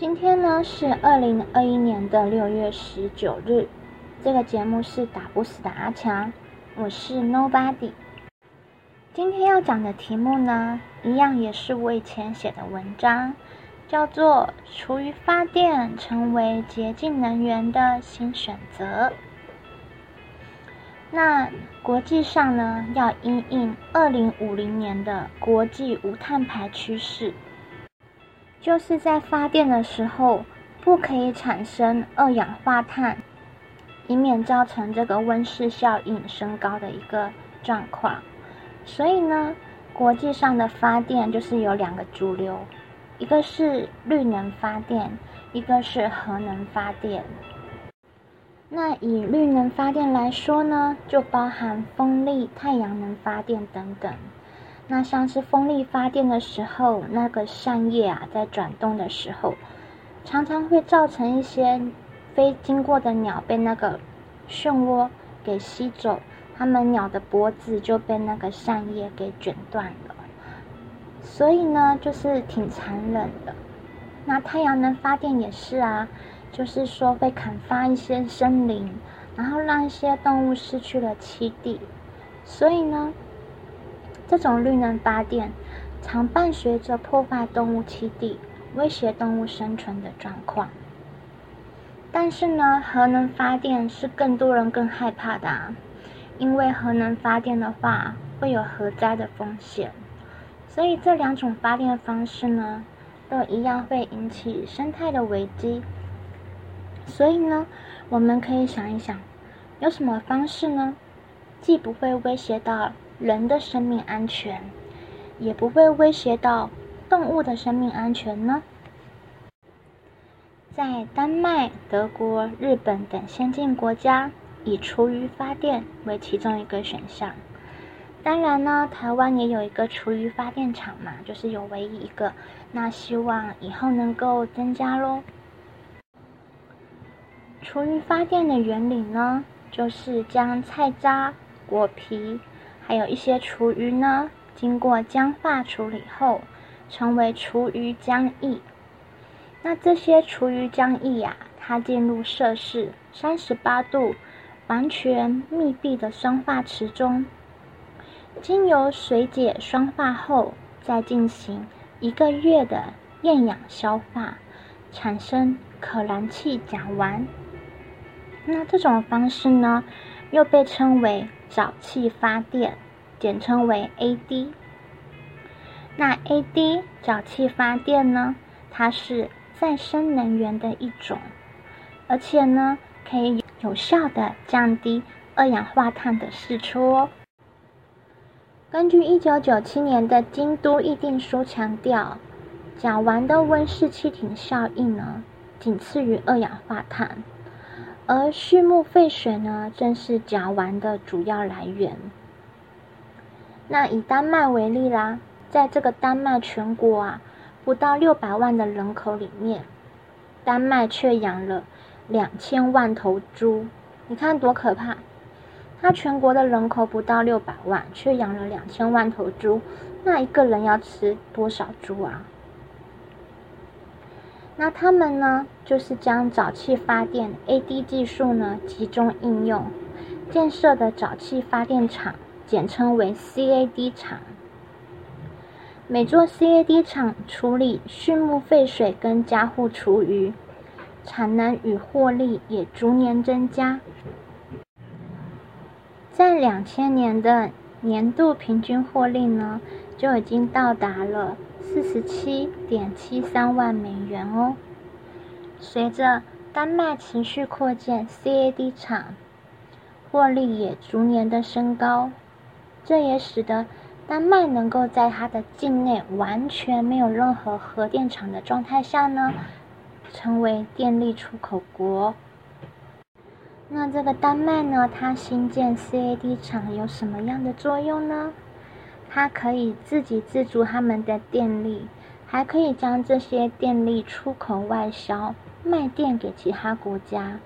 今天呢是二零二一年的六月十九日，这个节目是打不死的阿强，我是 Nobody。今天要讲的题目呢，一样也是我以前写的文章，叫做“厨余发电成为洁净能源的新选择”。那国际上呢，要因应二零五零年的国际无碳排趋势，就是在发电的时候不可以产生二氧化碳，以免造成这个温室效应升高的一个状况。所以呢，国际上的发电就是有两个主流，一个是绿能发电，一个是核能发电。那以绿能发电来说呢，就包含风力、太阳能发电等等。那像是风力发电的时候，那个扇叶啊在转动的时候，常常会造成一些飞经过的鸟被那个漩涡给吸走，它们鸟的脖子就被那个扇叶给卷断了。所以呢，就是挺残忍的。那太阳能发电也是啊。就是说会砍伐一些森林，然后让一些动物失去了栖地，所以呢，这种绿能发电常伴随着破坏动物栖地、威胁动物生存的状况。但是呢，核能发电是更多人更害怕的，啊，因为核能发电的话会有核灾的风险，所以这两种发电方式呢，都一样会引起生态的危机。所以呢，我们可以想一想，有什么方式呢？既不会威胁到人的生命安全，也不会威胁到动物的生命安全呢？在丹麦、德国、日本等先进国家，以厨余发电为其中一个选项。当然呢，台湾也有一个厨余发电厂嘛，就是有唯一一个。那希望以后能够增加喽。厨余发电的原理呢，就是将菜渣、果皮，还有一些厨余呢，经过浆化处理后，成为厨余浆液。那这些厨余浆液呀，它进入摄氏三十八度、完全密闭的酸化池中，经由水解酸化后，再进行一个月的厌氧消化，产生可燃气甲烷。那这种方式呢，又被称为沼气发电，简称为 AD。那 AD 沼气发电呢，它是再生能源的一种，而且呢，可以有效的降低二氧化碳的释出哦。根据一九九七年的京都议定书强调，甲烷的温室气体效应呢，仅次于二氧化碳。而畜牧废水呢，正是甲烷的主要来源。那以丹麦为例啦，在这个丹麦全国啊，不到六百万的人口里面，丹麦却养了两千万头猪。你看多可怕！它全国的人口不到六百万，却养了两千万头猪，那一个人要吃多少猪啊？那他们呢，就是将沼气发电 AD 技术呢集中应用，建设的沼气发电厂简称为 CAD 厂。每座 CAD 厂处理畜牧废水跟家户厨余，产能与获利也逐年增加。在两千年的年度平均获利呢，就已经到达了。四十七点七三万美元哦。随着丹麦持续扩建 CAD 厂，获利也逐年的升高，这也使得丹麦能够在它的境内完全没有任何核电厂的状态下呢，成为电力出口国。那这个丹麦呢，它新建 CAD 厂有什么样的作用呢？它可以自给自足他们的电力，还可以将这些电力出口外销，卖电给其他国家。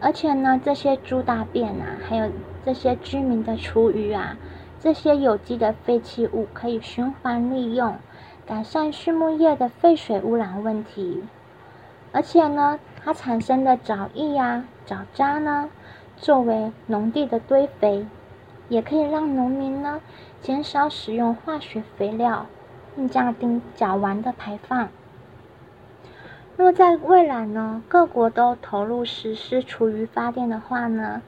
而且呢，这些猪大便啊，还有这些居民的厨余啊，这些有机的废弃物可以循环利用，改善畜牧业的废水污染问题。而且呢，它产生的沼液呀、藻渣呢，作为农地的堆肥，也可以让农民呢减少使用化学肥料，并降低甲烷的排放。若在未来呢，各国都投入实施厨余发电的话呢，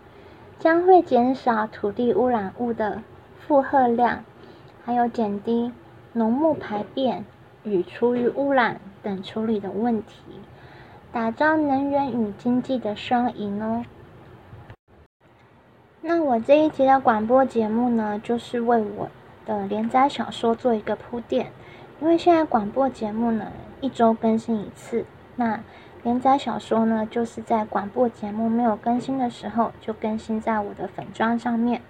将会减少土地污染物的负荷量，还有减低农牧排便与厨余污染等处理的问题，打造能源与经济的双赢哦。那我这一集的广播节目呢，就是为我的连载小说做一个铺垫，因为现在广播节目呢一周更新一次。那连载小说呢，就是在广播节目没有更新的时候，就更新在我的粉砖上面。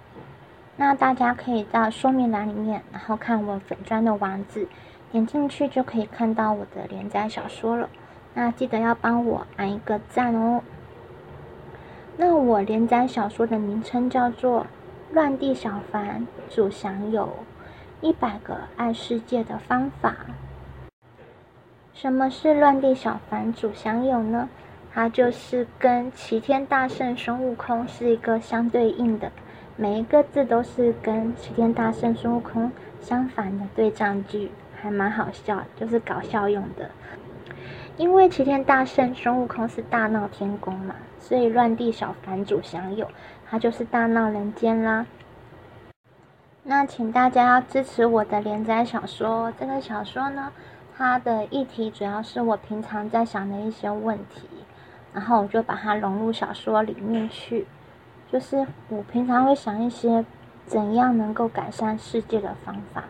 那大家可以到说明栏里面，然后看我粉砖的网址，点进去就可以看到我的连载小说了。那记得要帮我按一个赞哦。那我连载小说的名称叫做《乱地小凡主享有一百个爱世界的方法》。什么是乱地小凡主享有呢？它就是跟齐天大圣孙悟空是一个相对应的，每一个字都是跟齐天大圣孙悟空相反的对仗句，还蛮好笑，就是搞笑用的。因为齐天大圣孙悟空是大闹天宫嘛，所以乱地小凡主享有，他就是大闹人间啦。那请大家要支持我的连载小说，这个小说呢？它的议题主要是我平常在想的一些问题，然后我就把它融入小说里面去。就是我平常会想一些怎样能够改善世界的方法。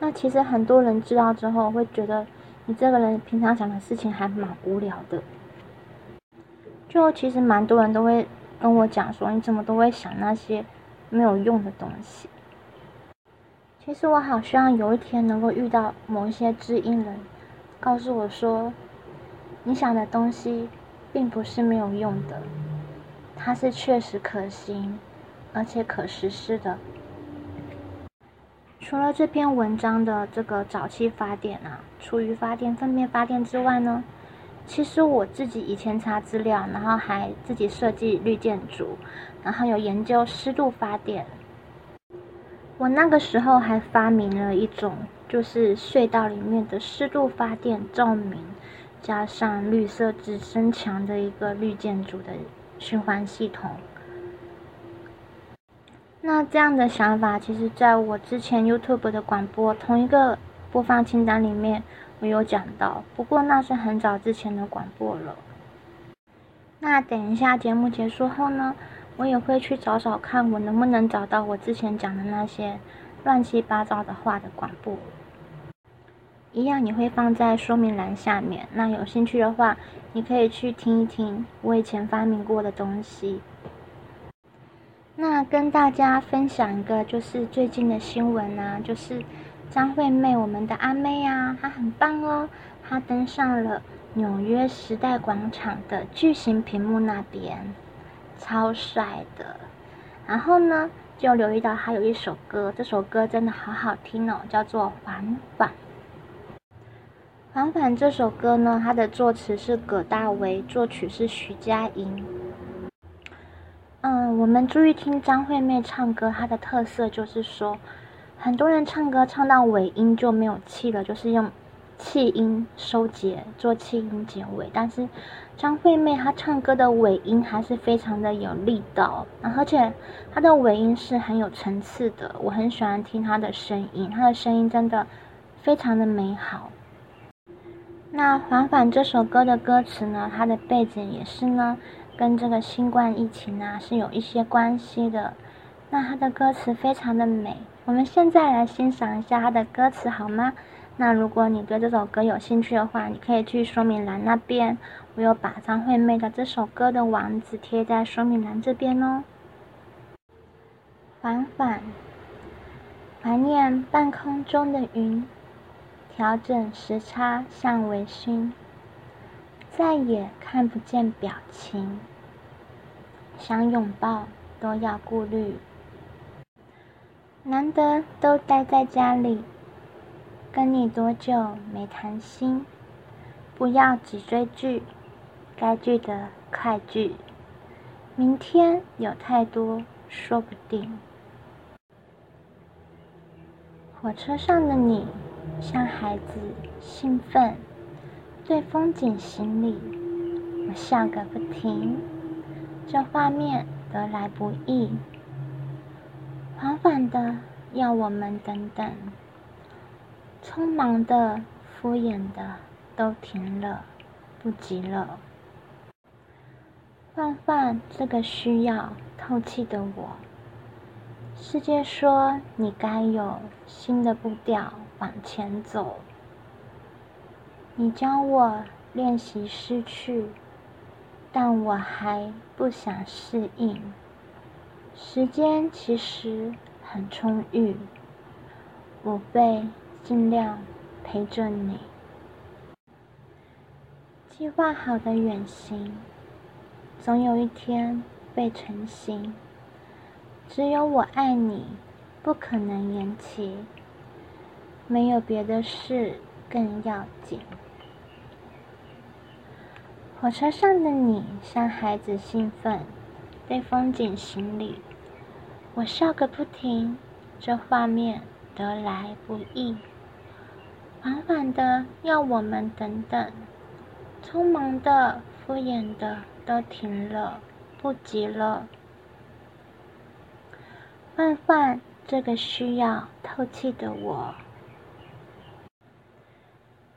那其实很多人知道之后会觉得，你这个人平常想的事情还蛮无聊的。就其实蛮多人都会跟我讲说，你怎么都会想那些没有用的东西。其实我好希望有一天能够遇到某一些知音人，告诉我说，你想的东西并不是没有用的，它是确实可行，而且可实施的。除了这篇文章的这个早期发电啊、厨余发电、粪便发电之外呢，其实我自己以前查资料，然后还自己设计绿建筑，然后有研究湿度发电。我那个时候还发明了一种，就是隧道里面的湿度发电照明，加上绿色支撑墙的一个绿建筑的循环系统。那这样的想法，其实在我之前 YouTube 的广播同一个播放清单里面，我有讲到。不过那是很早之前的广播了。那等一下节目结束后呢？我也会去找找看，我能不能找到我之前讲的那些乱七八糟的话的广播。一样，你会放在说明栏下面。那有兴趣的话，你可以去听一听我以前发明过的东西。那跟大家分享一个，就是最近的新闻啊，就是张惠妹，我们的阿妹啊，她很棒哦，她登上了纽约时代广场的巨型屏幕那边。超帅的，然后呢，就留意到他有一首歌，这首歌真的好好听哦，叫做《缓缓》。《缓缓》这首歌呢，它的作词是葛大为，作曲是徐佳莹。嗯，我们注意听张惠妹唱歌，她的特色就是说，很多人唱歌唱到尾音就没有气了，就是用。气音收结做气音结尾，但是张惠妹她唱歌的尾音还是非常的有力道，而且她的尾音是很有层次的，我很喜欢听她的声音，她的声音真的非常的美好。那缓缓这首歌的歌词呢，它的背景也是呢，跟这个新冠疫情啊是有一些关系的。那它的歌词非常的美，我们现在来欣赏一下它的歌词好吗？那如果你对这首歌有兴趣的话，你可以去说明栏那边，我有把张惠妹的这首歌的网址贴在说明栏这边哦。缓缓，怀念半空中的云，调整时差像微醺，再也看不见表情，想拥抱都要顾虑，难得都待在家里。跟你多久没谈心？不要急追剧，该剧的快剧。明天有太多说不定。火车上的你像孩子兴奋，对风景行礼，我笑个不停。这画面得来不易，缓缓的要我们等等，匆忙的、敷衍的都停了，不急了。放放这个需要透气的我。世界说你该有新的步调往前走。你教我练习失去，但我还不想适应。时间其实很充裕，我会尽量陪着你。计划好的远行。总有一天会成行。只有我爱你，不可能延期。没有别的事更要紧。火车上的你像孩子兴奋，对风景行礼，我笑个不停。这画面得来不易，缓缓的要我们等等，匆忙的敷衍的。都停了，不急了。换换这个需要透气的我。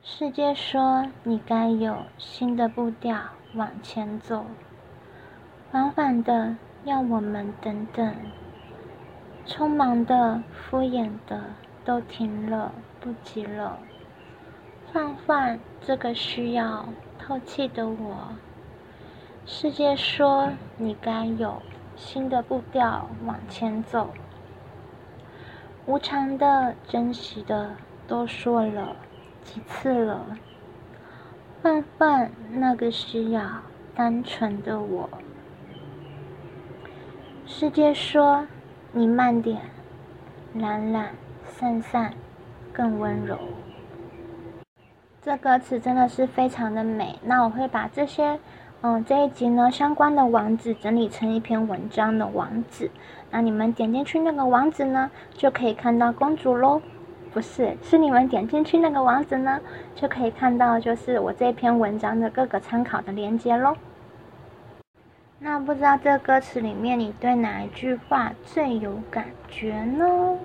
世界说你该有新的步调往前走，缓缓的要我们等等，匆忙的敷衍的都停了，不急了。放放这个需要透气的我。世界说：“你该有新的步调往前走。”无常的、珍惜的都说了几次了。放放那个需要单纯的我。世界说：“你慢点，懒懒散散，更温柔。”这歌词真的是非常的美。那我会把这些。嗯，这一集呢，相关的网址整理成一篇文章的网址，那你们点进去那个网址呢，就可以看到公主喽。不是，是你们点进去那个网址呢，就可以看到就是我这篇文章的各个参考的链接喽。那不知道这歌词里面你对哪一句话最有感觉呢？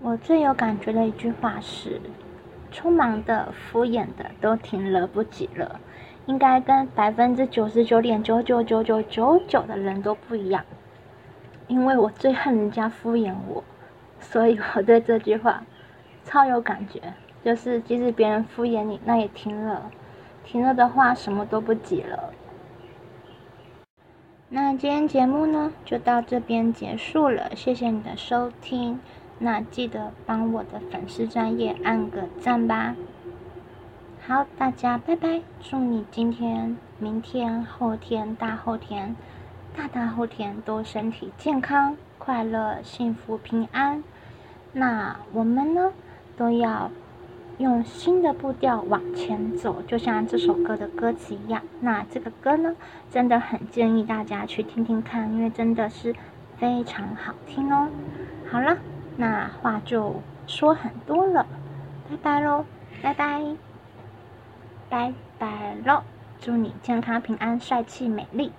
我最有感觉的一句话是：匆忙的、敷衍的都停了，不急了。应该跟百分之九十九点九九九九九九的人都不一样，因为我最恨人家敷衍我，所以我对这句话超有感觉。就是即使别人敷衍你，那也停了，停了的话什么都不急了。那今天节目呢就到这边结束了，谢谢你的收听。那记得帮我的粉丝专业按个赞吧。好，大家拜拜！祝你今天、明天、后天、大后天、大大后天都身体健康、快乐、幸福、平安。那我们呢，都要用新的步调往前走，就像这首歌的歌词一样。那这个歌呢，真的很建议大家去听听看，因为真的是非常好听哦。好了，那话就说很多了，拜拜喽，拜拜。拜拜喽！祝你健康平安、帅气美丽。